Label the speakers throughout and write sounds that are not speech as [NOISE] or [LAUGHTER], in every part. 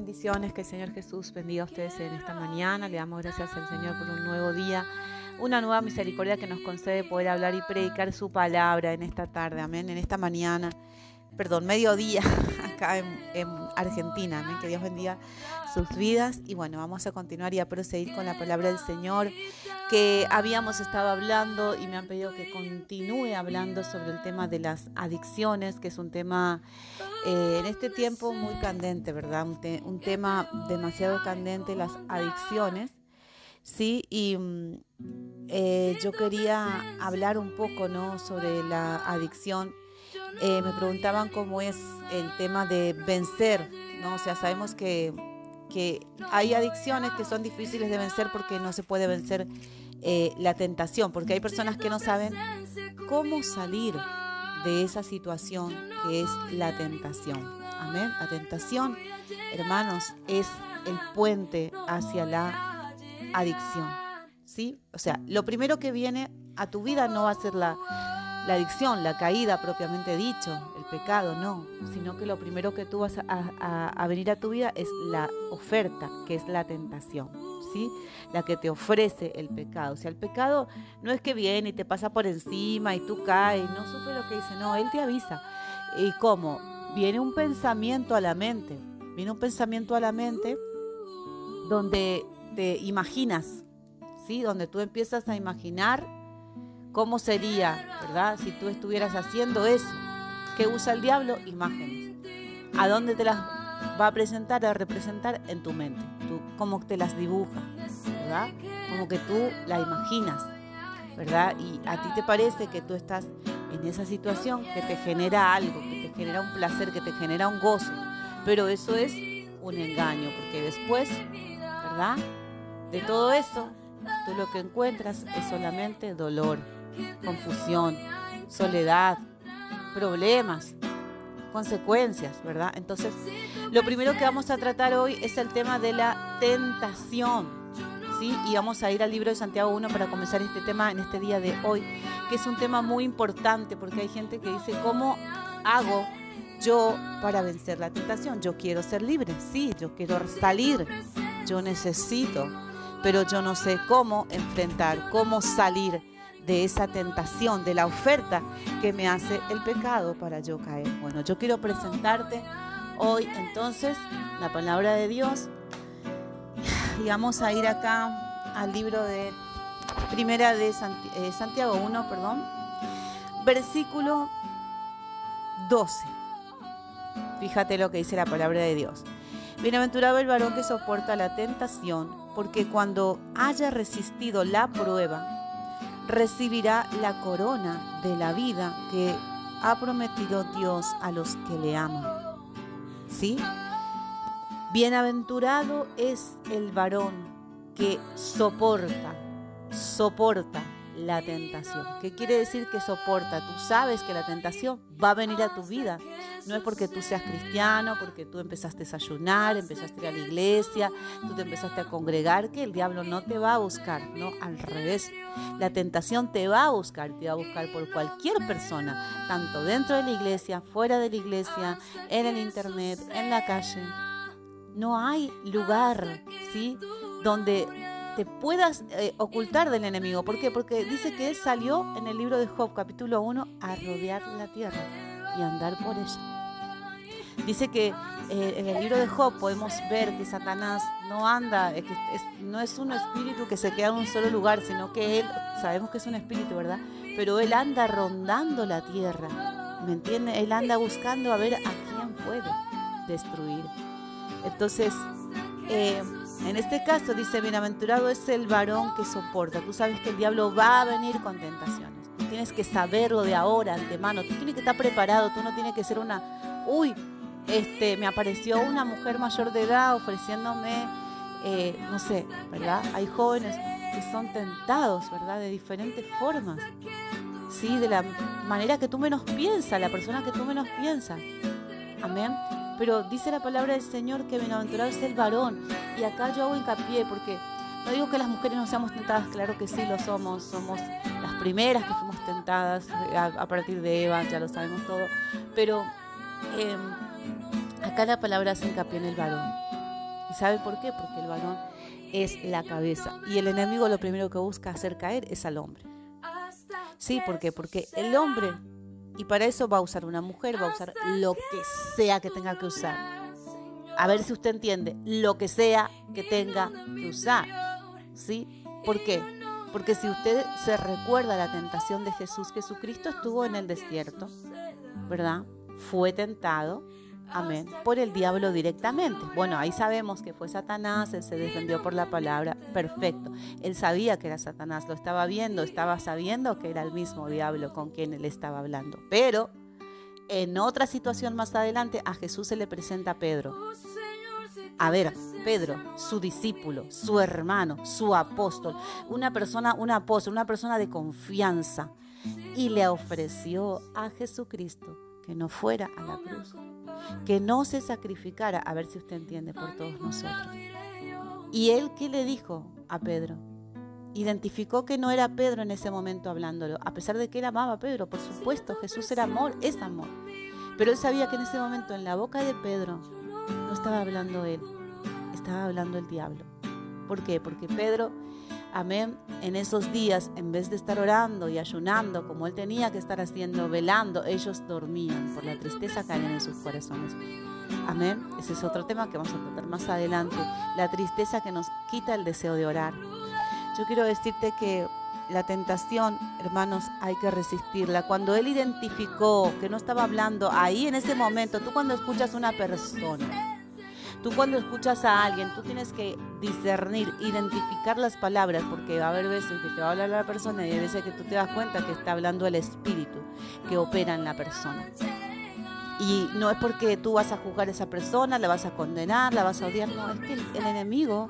Speaker 1: Bendiciones, que el Señor Jesús bendiga a ustedes en esta mañana. Le damos gracias al Señor por un nuevo día, una nueva misericordia que nos concede poder hablar y predicar su palabra en esta tarde, amén, en esta mañana, perdón, mediodía [LAUGHS] acá en, Argentina, amén. Que Dios bendiga sus vidas. Y bueno, vamos a continuar y a proseguir con la palabra del Señor que habíamos estado hablando y me han pedido que continúe hablando sobre el tema de las adicciones, que es un tema eh, en este tiempo muy candente, ¿verdad? Un, tema demasiado candente, las adicciones. Sí, y mm, eh, yo quería hablar un poco ¿no? sobre la adicción. Eh, me preguntaban cómo es el tema de vencer, ¿no? O sea, sabemos que que hay adicciones que son difíciles de vencer porque no se puede vencer eh, la tentación, porque hay personas que no saben cómo salir de esa situación que es la tentación. Amén. La tentación, hermanos, es el puente hacia la adicción. ¿Sí? O sea, lo primero que viene a tu vida no va a ser la, la adicción, la caída propiamente dicho, el pecado, no, sino que lo primero que tú vas a, venir a tu vida es la oferta, que es la tentación, ¿sí? La que te ofrece el pecado. O sea, el pecado no es que viene y te pasa por encima y tú caes, no supe lo que dice, no, él te avisa. ¿Y cómo? Viene un pensamiento a la mente, viene un pensamiento a la mente donde te imaginas, ¿sí? Donde tú empiezas a imaginar ¿Cómo sería, verdad, si tú estuvieras haciendo eso? ¿Qué usa el diablo? Imágenes. ¿A dónde te las va a presentar, a representar? En tu mente. Tú, cómo te las dibuja, ¿verdad? Como que tú la imaginas, ¿verdad? Y a ti te parece que tú estás en esa situación que te genera algo, que te genera un placer, que te genera un gozo. Pero eso es un engaño, porque después, ¿verdad? De todo eso, tú lo que encuentras es solamente dolor confusión, soledad, problemas, consecuencias, ¿verdad? Entonces, lo primero que vamos a tratar hoy es el tema de la tentación, ¿sí? Y vamos a ir al libro de Santiago 1 para comenzar este tema en este día de hoy, que es un tema muy importante porque hay gente que dice, ¿cómo hago yo para vencer la tentación? Yo quiero ser libre, sí, yo quiero salir, yo necesito, pero yo no sé cómo enfrentar, cómo salir de esa tentación, de la oferta que me hace el pecado para yo caer. Bueno, yo quiero presentarte hoy entonces la palabra de Dios y vamos a ir acá al libro de Primera de eh, Santiago 1, perdón, versículo 12. Fíjate lo que dice la palabra de Dios. Bienaventurado el varón que soporta la tentación, porque cuando haya resistido la prueba, recibirá la corona de la vida que ha prometido Dios a los que le aman. ¿Sí? Bienaventurado es el varón que soporta, soporta la tentación. ¿Qué quiere decir que soporta? Tú sabes que la tentación va a venir a tu vida. No es porque tú seas cristiano, porque tú empezaste a ayunar, empezaste a ir a la iglesia, tú te empezaste a congregar, que el diablo no te va a buscar, no, al revés. La tentación te va a buscar, te va a buscar por cualquier persona, tanto dentro de la iglesia, fuera de la iglesia, en el internet, en la calle. No hay lugar, ¿sí? Donde te puedas eh, ocultar del enemigo. ¿Por qué? Porque dice que él salió en el libro de Job, capítulo 1, a rodear la tierra y andar por ella. Dice que eh, en el libro de Job podemos ver que Satanás no anda, que no es un espíritu que se queda en un solo lugar, sino que él, sabemos que es un espíritu, ¿verdad? Pero él anda rondando la tierra, ¿me entiende? Él anda buscando a ver a quién puede destruir. Entonces, eh, en este caso dice, bienaventurado es el varón que soporta. Tú sabes que el diablo va a venir con tentaciones. Tú tienes que saberlo de ahora, antemano. Tú tienes que estar preparado. Tú no tienes que ser una, uy, este, me apareció una mujer mayor de edad ofreciéndome, eh, no sé, ¿verdad? Hay jóvenes que son tentados, ¿verdad? De diferentes formas. Sí, de la manera que tú menos piensas, la persona que tú menos piensas. Amén. Pero dice la palabra del Señor que bienaventurado es el varón. Y acá yo hago hincapié porque no digo que las mujeres no seamos tentadas, claro que sí lo somos. Somos las primeras que fuimos tentadas eh, a, partir de Eva, ya lo sabemos todo. Pero em, acá la palabra hace hincapié en el varón. ¿Y sabe por qué? Porque el varón es la cabeza. Y el enemigo lo primero que busca hacer caer es al hombre. Sí, ¿por qué? Porque el hombre, y para eso va a usar una mujer, va a usar lo que sea que tenga que usar. A ver si usted entiende, lo que sea que tenga que usar. ¿Sí? ¿Por qué? Porque si usted se recuerda la tentación de Jesús, Jesucristo estuvo en el desierto, ¿verdad? Fue tentado Amén. Por el diablo directamente. Bueno, ahí sabemos que fue Satanás, él se defendió por la palabra. Perfecto. Él sabía que era Satanás, lo estaba viendo, estaba sabiendo que era el mismo diablo con quien él estaba hablando. Pero en otra situación más adelante a Jesús se le presenta a Pedro. A ver, Pedro, su discípulo, su hermano, su apóstol, una persona, un apóstol, una persona de confianza. Y le ofreció a Jesucristo que no fuera a la cruz que no se sacrificara, a ver si usted entiende, por todos nosotros. ¿Y él qué le dijo a Pedro? Identificó que no era Pedro en ese momento hablándolo, a pesar de que él amaba a Pedro, por supuesto, Jesús era amor, es amor. Pero él sabía que en ese momento en la boca de Pedro no estaba hablando él, estaba hablando el diablo. ¿Por qué? Porque Pedro Amén. En esos días, en vez de estar orando y ayunando como él tenía que estar haciendo, velando, ellos dormían por la tristeza que había en sus corazones. Amén. Ese es otro tema que vamos a tratar más adelante. La tristeza que nos quita el deseo de orar. Yo quiero decirte que la tentación, hermanos, hay que resistirla. Cuando él identificó que no estaba hablando ahí en ese momento, tú cuando escuchas a una persona, Tú cuando escuchas a alguien, tú tienes que discernir, identificar las palabras, porque va a haber veces que te va a hablar la persona y hay veces que tú te das cuenta que está hablando el espíritu que opera en la persona. Y no es porque tú vas a juzgar a esa persona, la vas a condenar, la vas a odiar, no, es que el, enemigo,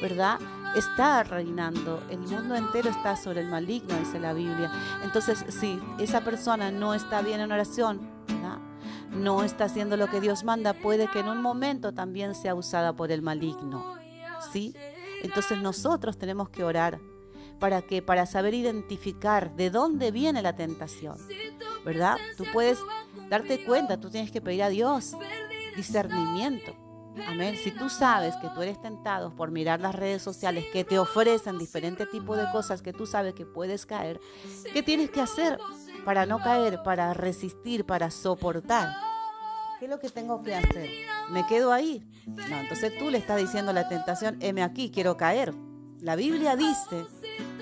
Speaker 1: ¿verdad? Está reinando, el mundo entero está sobre el maligno, dice la Biblia. Entonces, si esa persona no está bien en oración, no está haciendo lo que Dios manda, puede que en un momento también sea usada por el maligno. ¿Sí? Entonces nosotros tenemos que orar para que para saber identificar de dónde viene la tentación. ¿Verdad? Tú puedes darte cuenta, tú tienes que pedir a Dios discernimiento. Amén. Si tú sabes que tú eres tentado por mirar las redes sociales que te ofrecen diferentes tipos de cosas que tú sabes que puedes caer, ¿qué tienes que hacer para no caer, para resistir, para soportar? ¿Qué es lo que tengo que hacer? ¿Me quedo ahí? No, entonces tú le estás diciendo a la tentación, heme aquí, quiero caer. La Biblia dice,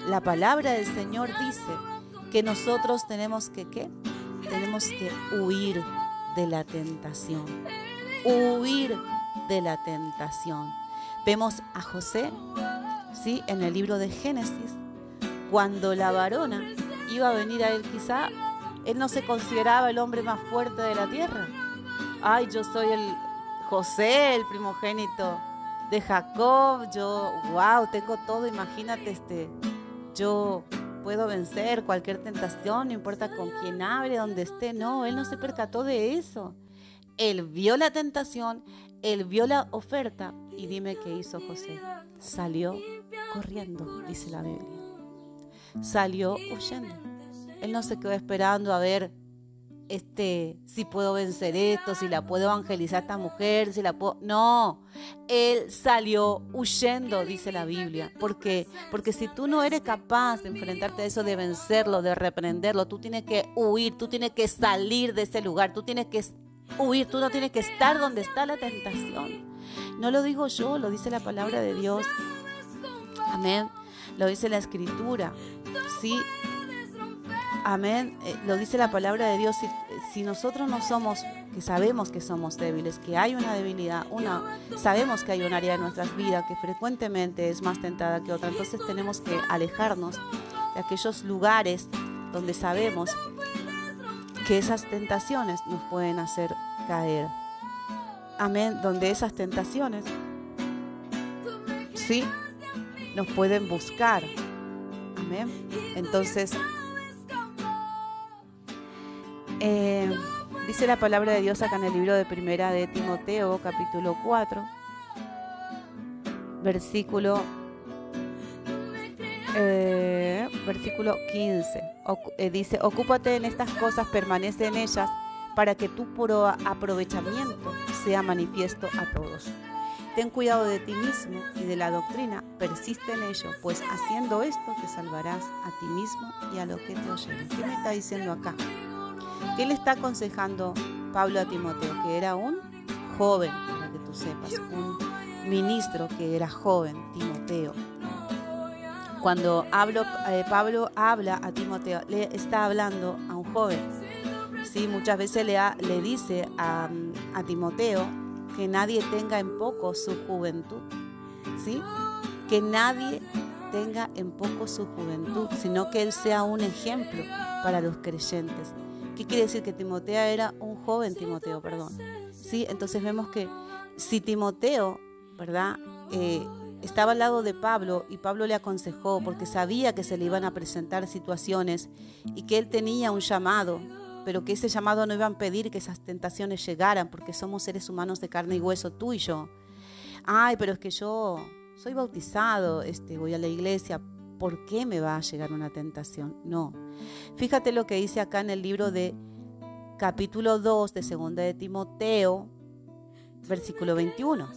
Speaker 1: la palabra del Señor dice que nosotros tenemos que, ¿qué? Tenemos que huir de la tentación. Huir de la tentación. Vemos a José, ¿sí? En el libro de Génesis, cuando la varona iba a venir a él, quizá él no se consideraba el hombre más fuerte de la tierra ay, yo soy el José, el primogénito de Jacob, yo, wow, tengo todo, imagínate, este, yo puedo vencer cualquier tentación, no importa con quién hable, donde esté, no, él no se percató de eso. Él vio la tentación, él vio la oferta y dime qué hizo José. Salió corriendo, dice la Biblia. Salió huyendo. Él no se quedó esperando a ver este, si puedo vencer esto, si la puedo evangelizar a esta mujer, si la puedo... No, él salió huyendo, dice la Biblia. ¿Por qué? Porque si tú no eres capaz de enfrentarte a eso, de vencerlo, de reprenderlo, tú tienes que huir, tú tienes que salir de ese lugar, tú tienes que huir, tú no tienes que estar donde está la tentación. No lo digo yo, lo dice la palabra de Dios. Amén. Lo dice la escritura. Sí, Amén. Eh, lo dice la palabra de Dios. Si, si, nosotros no somos, que sabemos que somos débiles, que hay una debilidad, una, sabemos que hay un área de nuestras vidas que frecuentemente es más tentada que otra, entonces tenemos que alejarnos de aquellos lugares donde sabemos que esas tentaciones nos pueden hacer caer. Amén. Donde esas tentaciones, sí, nos pueden buscar. Amén. Entonces, eh, dice la palabra de Dios acá en el libro de Primera de Timoteo, capítulo 4, versículo, eh, versículo 15. Eh, dice, ocúpate en estas cosas, permanece en ellas, para que tu puro aprovechamiento sea manifiesto a todos. Ten cuidado de ti mismo y de la doctrina, persiste en ello, pues haciendo esto te salvarás a ti mismo y a lo que te oyeron. ¿Qué me está diciendo acá? ¿Qué le está aconsejando Pablo a Timoteo? Que era un joven, para que tú sepas, un ministro que era joven, Timoteo. Cuando eh, Pablo habla a Timoteo, le está hablando a un joven. ¿sí? Muchas veces le, le dice a, a Timoteo que nadie tenga en poco su juventud, ¿sí? Que nadie tenga en poco su juventud, sino que él sea un ejemplo para los creyentes. ¿Qué quiere decir? Que Timoteo era un joven Timoteo, perdón. ¿Sí? Entonces vemos que si Timoteo, ¿verdad? Eh, estaba al lado de Pablo y Pablo le aconsejó porque sabía que se le iban a presentar situaciones y que él tenía un llamado pero que ese llamado no iba a impedir que esas tentaciones llegaran, porque somos seres humanos de carne y hueso, tú y yo. Ay, pero es que yo soy bautizado, este, voy a la iglesia, ¿por qué me va a llegar una tentación? No. Fíjate lo que dice acá en el libro de capítulo 2 de segunda de Timoteo, versículo 21.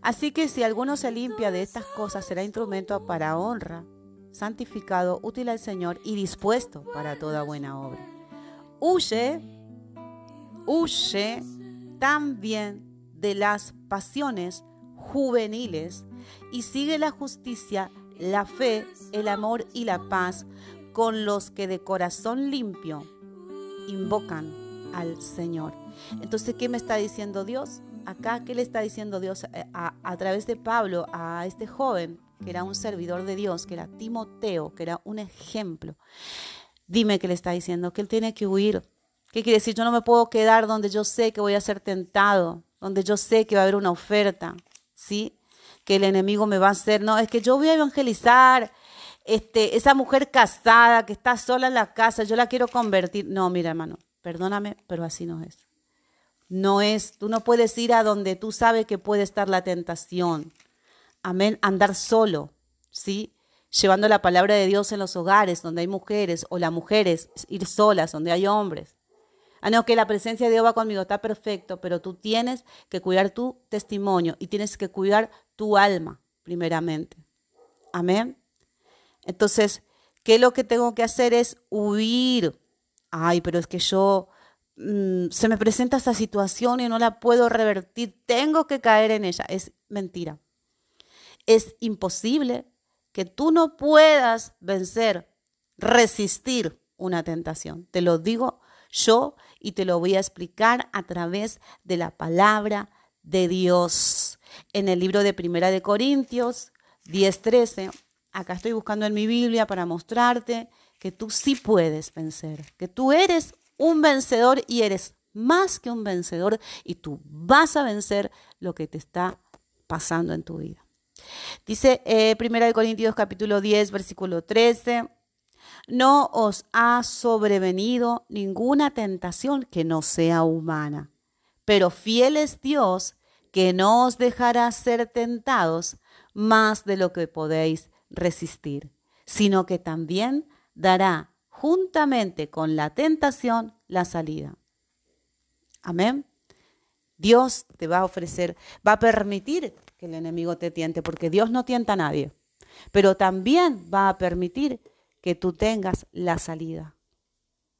Speaker 1: Así que si alguno se limpia de estas cosas, será instrumento para honra santificado, útil al Señor y dispuesto para toda buena obra. Huye, huye también de las pasiones juveniles y sigue la justicia, la fe, el amor y la paz con los que de corazón limpio invocan al Señor. Entonces, ¿qué me está diciendo Dios? Acá, ¿qué le está diciendo Dios a, a, a través de Pablo a este joven? que era un servidor de Dios, que era Timoteo, que era un ejemplo. Dime qué le está diciendo, que él tiene que huir. ¿Qué quiere decir? Yo no me puedo quedar donde yo sé que voy a ser tentado, donde yo sé que va a haber una oferta, ¿sí? Que el enemigo me va a hacer. No, es que yo voy a evangelizar. Este, esa mujer casada que está sola en la casa, yo la quiero convertir. No, mira, hermano, perdóname, pero así no es. No es, tú no puedes ir a donde tú sabes que puede estar la tentación amén, andar solo, ¿sí? Llevando la palabra de Dios en los hogares donde hay mujeres o las mujeres ir solas donde hay hombres. Ah, no, que la presencia de Dios va conmigo, está perfecto, pero tú tienes que cuidar tu testimonio y tienes que cuidar tu alma, primeramente. Amén. Entonces, ¿qué lo que tengo que hacer? Es huir. Ay, pero es que yo mm, se me presenta esta situación y no la puedo revertir, tengo que caer en ella. Es mentira es imposible que tú no puedas vencer, resistir una tentación. Te lo digo yo y te lo voy a explicar a través de la palabra de Dios. En el libro de Primera de Corintios 10:13, acá estoy buscando en mi Biblia para mostrarte que tú sí puedes vencer, que tú eres un vencedor y eres más que un vencedor y tú vas a vencer lo que te está pasando en tu vida. Dice eh, 1 Corintios capítulo 10, versículo 13, no os ha sobrevenido ninguna tentación que no sea humana, pero fiel es Dios que no os dejará ser tentados más de lo que podéis resistir, sino que también dará juntamente con la tentación la salida. Amén. Dios te va a ofrecer, va a permitir que el enemigo te tiente, porque Dios no tienta a nadie, pero también va a permitir que tú tengas la salida.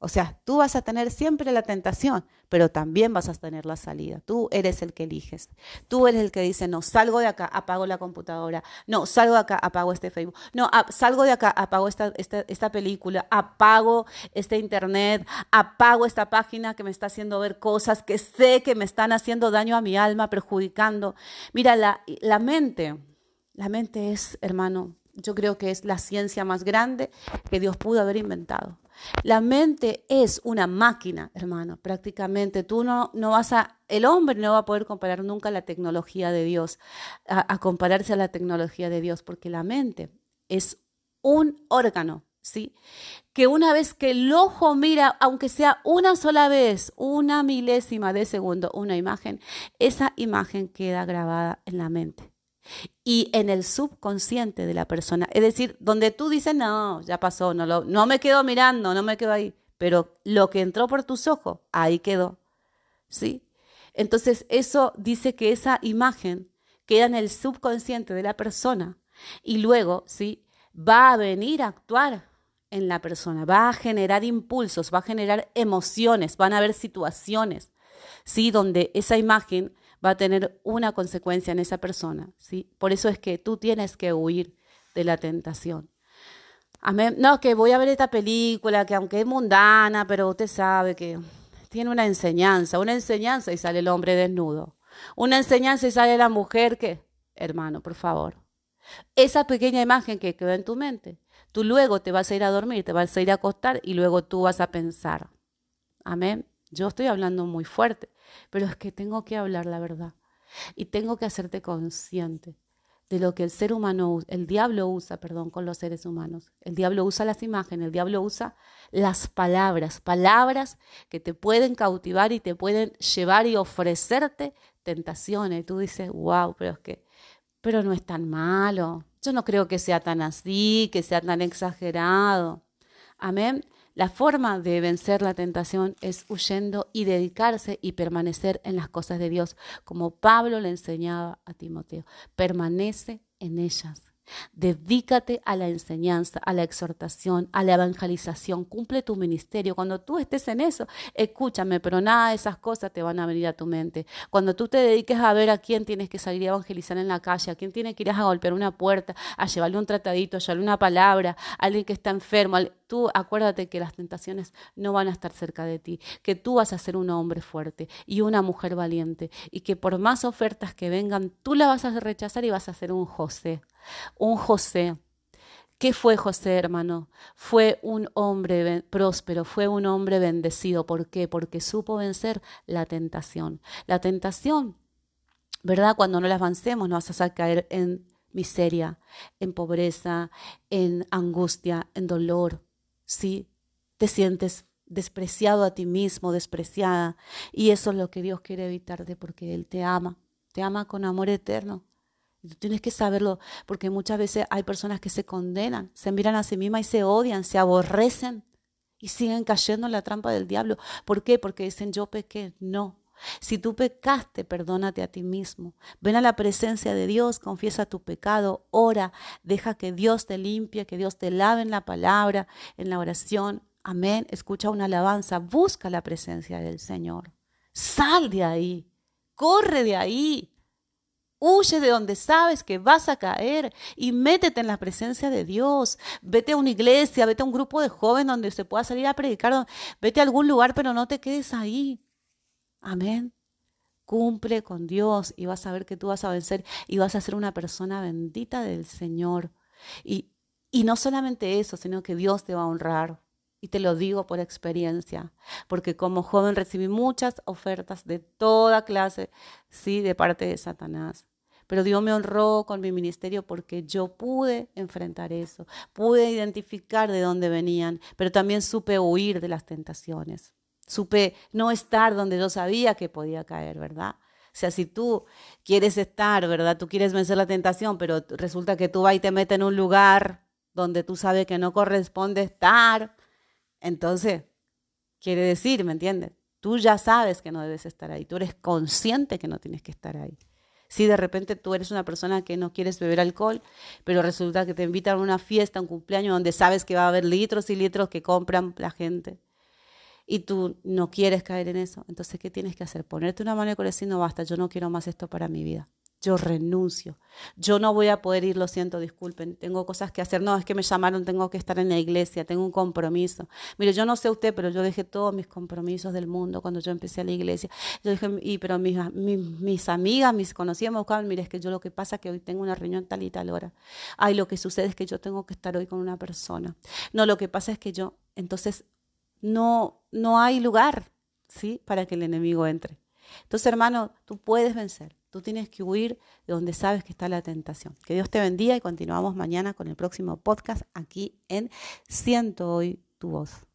Speaker 1: O sea, tú vas a tener siempre la tentación, pero también vas a tener la salida. Tú eres el que eliges. Tú eres el que dice, no, salgo de acá, apago la computadora. No, salgo de acá, apago este Facebook. No, salgo de acá, apago esta, esta, esta, película. Apago este internet. Apago esta página que me está haciendo ver cosas que sé que me están haciendo daño a mi alma, perjudicando. Mira, la, la mente, la mente es, hermano, yo creo que es la ciencia más grande que Dios pudo haber inventado. La mente es una máquina, hermano, prácticamente. Tú no, no vas a, el hombre no va a poder comparar nunca la tecnología de Dios, a, compararse a la tecnología de Dios, porque la mente es un órgano, ¿sí? Que una vez que el ojo mira, aunque sea una sola vez, una milésima de segundo, una imagen, esa imagen queda grabada en la mente y en el subconsciente de la persona. Es decir, donde tú dices, no, ya pasó, no, lo, no me quedo mirando, no me quedo ahí, pero lo que entró por tus ojos, ahí quedó. ¿Sí? Entonces eso dice que esa imagen queda en el subconsciente de la persona y luego, ¿sí? Va a venir a actuar en la persona, va a generar impulsos, va a generar emociones, van a haber situaciones, ¿sí? Donde esa imagen va a tener una consecuencia en esa persona, ¿sí? Por eso es que tú tienes que huir de la tentación. Amén. No, que voy a ver esta película, que aunque es mundana, pero usted sabe que tiene una enseñanza, una enseñanza y sale el hombre desnudo. Una enseñanza y sale la mujer que, hermano, por favor. Esa pequeña imagen que quedó en tu mente, tú luego te vas a ir a dormir, te vas a ir a acostar y luego tú vas a pensar. Amén. Yo estoy hablando muy fuerte, pero es que tengo que hablar la verdad y tengo que hacerte consciente de lo que el ser humano, el diablo usa, perdón, con los seres humanos. El diablo usa las imágenes, el diablo usa las palabras, palabras que te pueden cautivar y te pueden llevar y ofrecerte tentaciones. Y tú dices, wow, pero es que, pero no es tan malo. Yo no creo que sea tan así, que sea tan exagerado. Amén. La forma de vencer la tentación es huyendo y dedicarse y permanecer en las cosas de Dios, como Pablo le enseñaba a Timoteo. Permanece en ellas. Dedícate a la enseñanza, a la exhortación, a la evangelización. Cumple tu ministerio. Cuando tú estés en eso, escúchame, pero nada de esas cosas te van a venir a tu mente. Cuando tú te dediques a ver a quién tienes que salir a evangelizar en la calle, a quién tienes que ir a golpear una puerta, a llevarle un tratadito, a llevarle una palabra, a alguien que está enfermo, tú acuérdate que las tentaciones no van a estar cerca de ti, que tú vas a ser un hombre fuerte y una mujer valiente y que por más ofertas que vengan, tú la vas a rechazar y vas a ser un José. Un José. ¿Qué fue José, hermano? Fue un hombre próspero, fue un hombre bendecido. ¿Por qué? Porque supo vencer la tentación. La tentación, ¿verdad? Cuando no la avancemos, nos vas a caer en miseria, en pobreza, en angustia, en dolor. ¿Sí? Te sientes despreciado a ti mismo, despreciada. Y eso es lo que Dios quiere evitarte porque Él te ama, te ama con amor eterno. Tú tienes que saberlo, porque muchas veces hay personas que se condenan, se miran a sí mismas y se odian, se aborrecen y siguen cayendo en la trampa del diablo. ¿Por qué? Porque dicen yo pequé. No. Si tú pecaste, perdónate a ti mismo. Ven a la presencia de Dios, confiesa tu pecado, ora, deja que Dios te limpie, que Dios te lave en la palabra, en la oración. Amén. Escucha una alabanza, busca la presencia del Señor. Sal de ahí, corre de ahí. Huye de donde sabes que vas a caer y métete en la presencia de Dios. Vete a una iglesia, vete a un grupo de jóvenes donde se pueda salir a predicar. Vete a algún lugar, pero no te quedes ahí. Amén. Cumple con Dios y vas a ver que tú vas a vencer y vas a ser una persona bendita del Señor. Y, y no solamente eso, sino que Dios te va a honrar. Y te lo digo por experiencia, porque como joven recibí muchas ofertas de toda clase, sí, de parte de Satanás. Pero Dios me honró con mi ministerio porque yo pude enfrentar eso, pude identificar de dónde venían, pero también supe huir de las tentaciones. Supe no estar donde yo sabía que podía caer, ¿verdad? O sea, si tú quieres estar, ¿verdad? Tú quieres vencer la tentación, pero resulta que tú vas y te metes en un lugar donde tú sabes que no corresponde estar, entonces, quiere decir, ¿me entiendes? Tú ya sabes que no debes estar ahí, tú eres consciente que no tienes que estar ahí. Si de repente tú eres una persona que no quieres beber alcohol, pero resulta que te invitan a una fiesta, un cumpleaños donde sabes que va a haber litros y litros que compran la gente y tú no quieres caer en eso, entonces ¿qué tienes que hacer? Ponerte una mano y decir, no basta, yo no quiero más esto para mi vida yo renuncio. Yo no voy a poder ir, lo siento, disculpen, tengo cosas que hacer. No, es que me llamaron, tengo que estar en la iglesia, tengo un compromiso. Mire, yo no sé usted, pero yo dejé todos mis compromisos del mundo cuando yo empecé a la iglesia. Yo dije, y, pero mis, mis, amigas, mis conocidas me buscaban, mire, es que yo lo que pasa es que hoy tengo una reunión tal y tal hora. Ay, lo que sucede es que yo tengo que estar hoy con una persona. No, lo que pasa es que yo, entonces, no, no hay lugar, ¿sí? Para que el enemigo entre. Entonces, hermano, tú puedes vencer. Tú tienes que huir de donde sabes que está la tentación. Que Dios te bendiga y continuamos mañana con el próximo podcast aquí en Siento hoy tu voz.